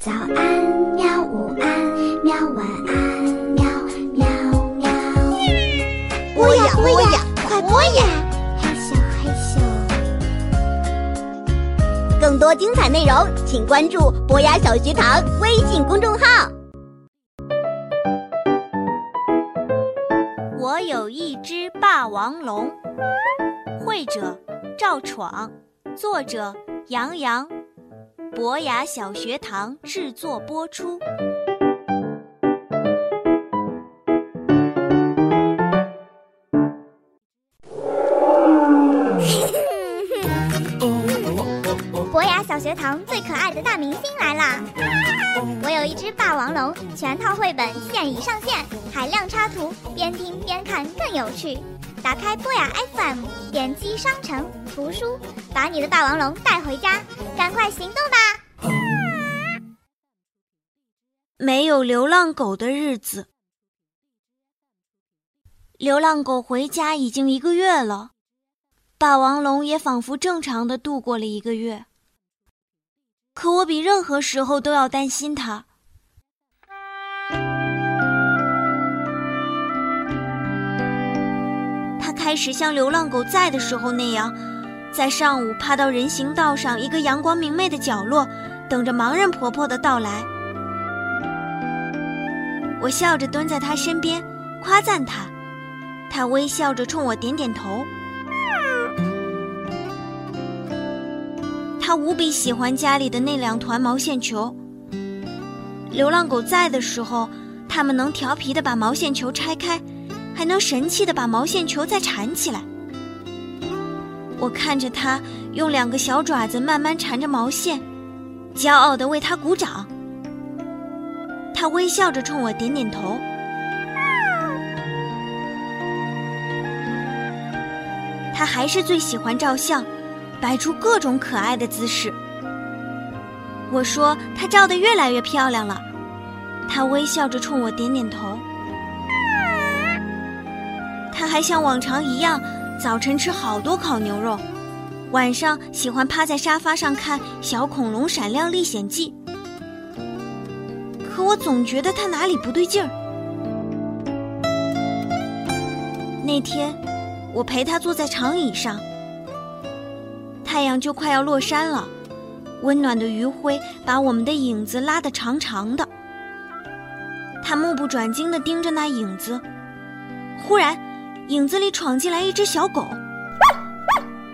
早安喵，午安喵，晚安喵喵喵。播呀播呀，快播呀！害羞害羞。更多精彩内容，请关注博雅小学堂微信公众号。我有一只霸王龙，绘者赵闯，作者杨洋。博雅小学堂制作播出。博雅小学堂最可爱的大明星来啦！我有一只霸王龙，全套绘本现已上线，海量插图，边听边看更有趣。打开博雅 FM，点击商城图书，把你的霸王龙带回家，赶快行动吧！没有流浪狗的日子，流浪狗回家已经一个月了，霸王龙也仿佛正常的度过了一个月。可我比任何时候都要担心它。开始像流浪狗在的时候那样，在上午趴到人行道上一个阳光明媚的角落，等着盲人婆婆的到来。我笑着蹲在她身边，夸赞她，她微笑着冲我点点头。她无比喜欢家里的那两团毛线球。流浪狗在的时候，它们能调皮的把毛线球拆开。还能神气的把毛线球再缠起来。我看着它用两个小爪子慢慢缠着毛线，骄傲的为它鼓掌。它微笑着冲我点点头。它还是最喜欢照相，摆出各种可爱的姿势。我说它照得越来越漂亮了。它微笑着冲我点点头。还像往常一样，早晨吃好多烤牛肉，晚上喜欢趴在沙发上看《小恐龙闪亮历险记》。可我总觉得他哪里不对劲儿。那天，我陪他坐在长椅上，太阳就快要落山了，温暖的余晖把我们的影子拉得长长的。他目不转睛地盯着那影子，忽然。影子里闯进来一只小狗，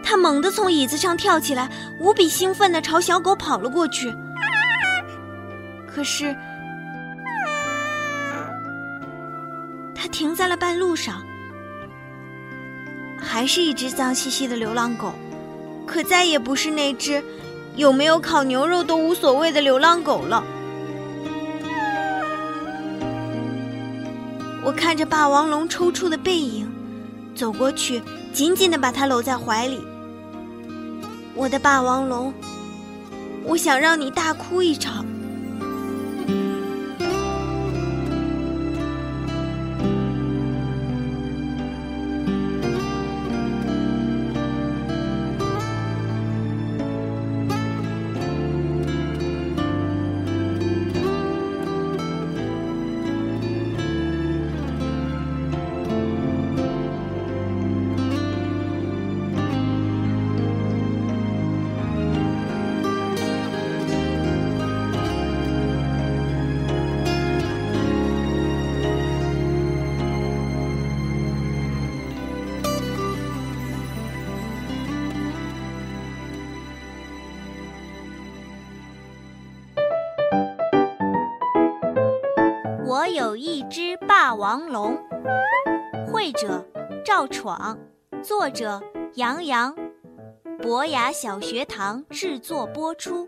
它猛地从椅子上跳起来，无比兴奋地朝小狗跑了过去。可是，它停在了半路上，还是一只脏兮兮的流浪狗，可再也不是那只有没有烤牛肉都无所谓的流浪狗了。我看着霸王龙抽搐的背影。走过去，紧紧的把它搂在怀里。我的霸王龙，我想让你大哭一场。我有一只霸王龙，会者赵闯，作者杨洋，博雅小学堂制作播出。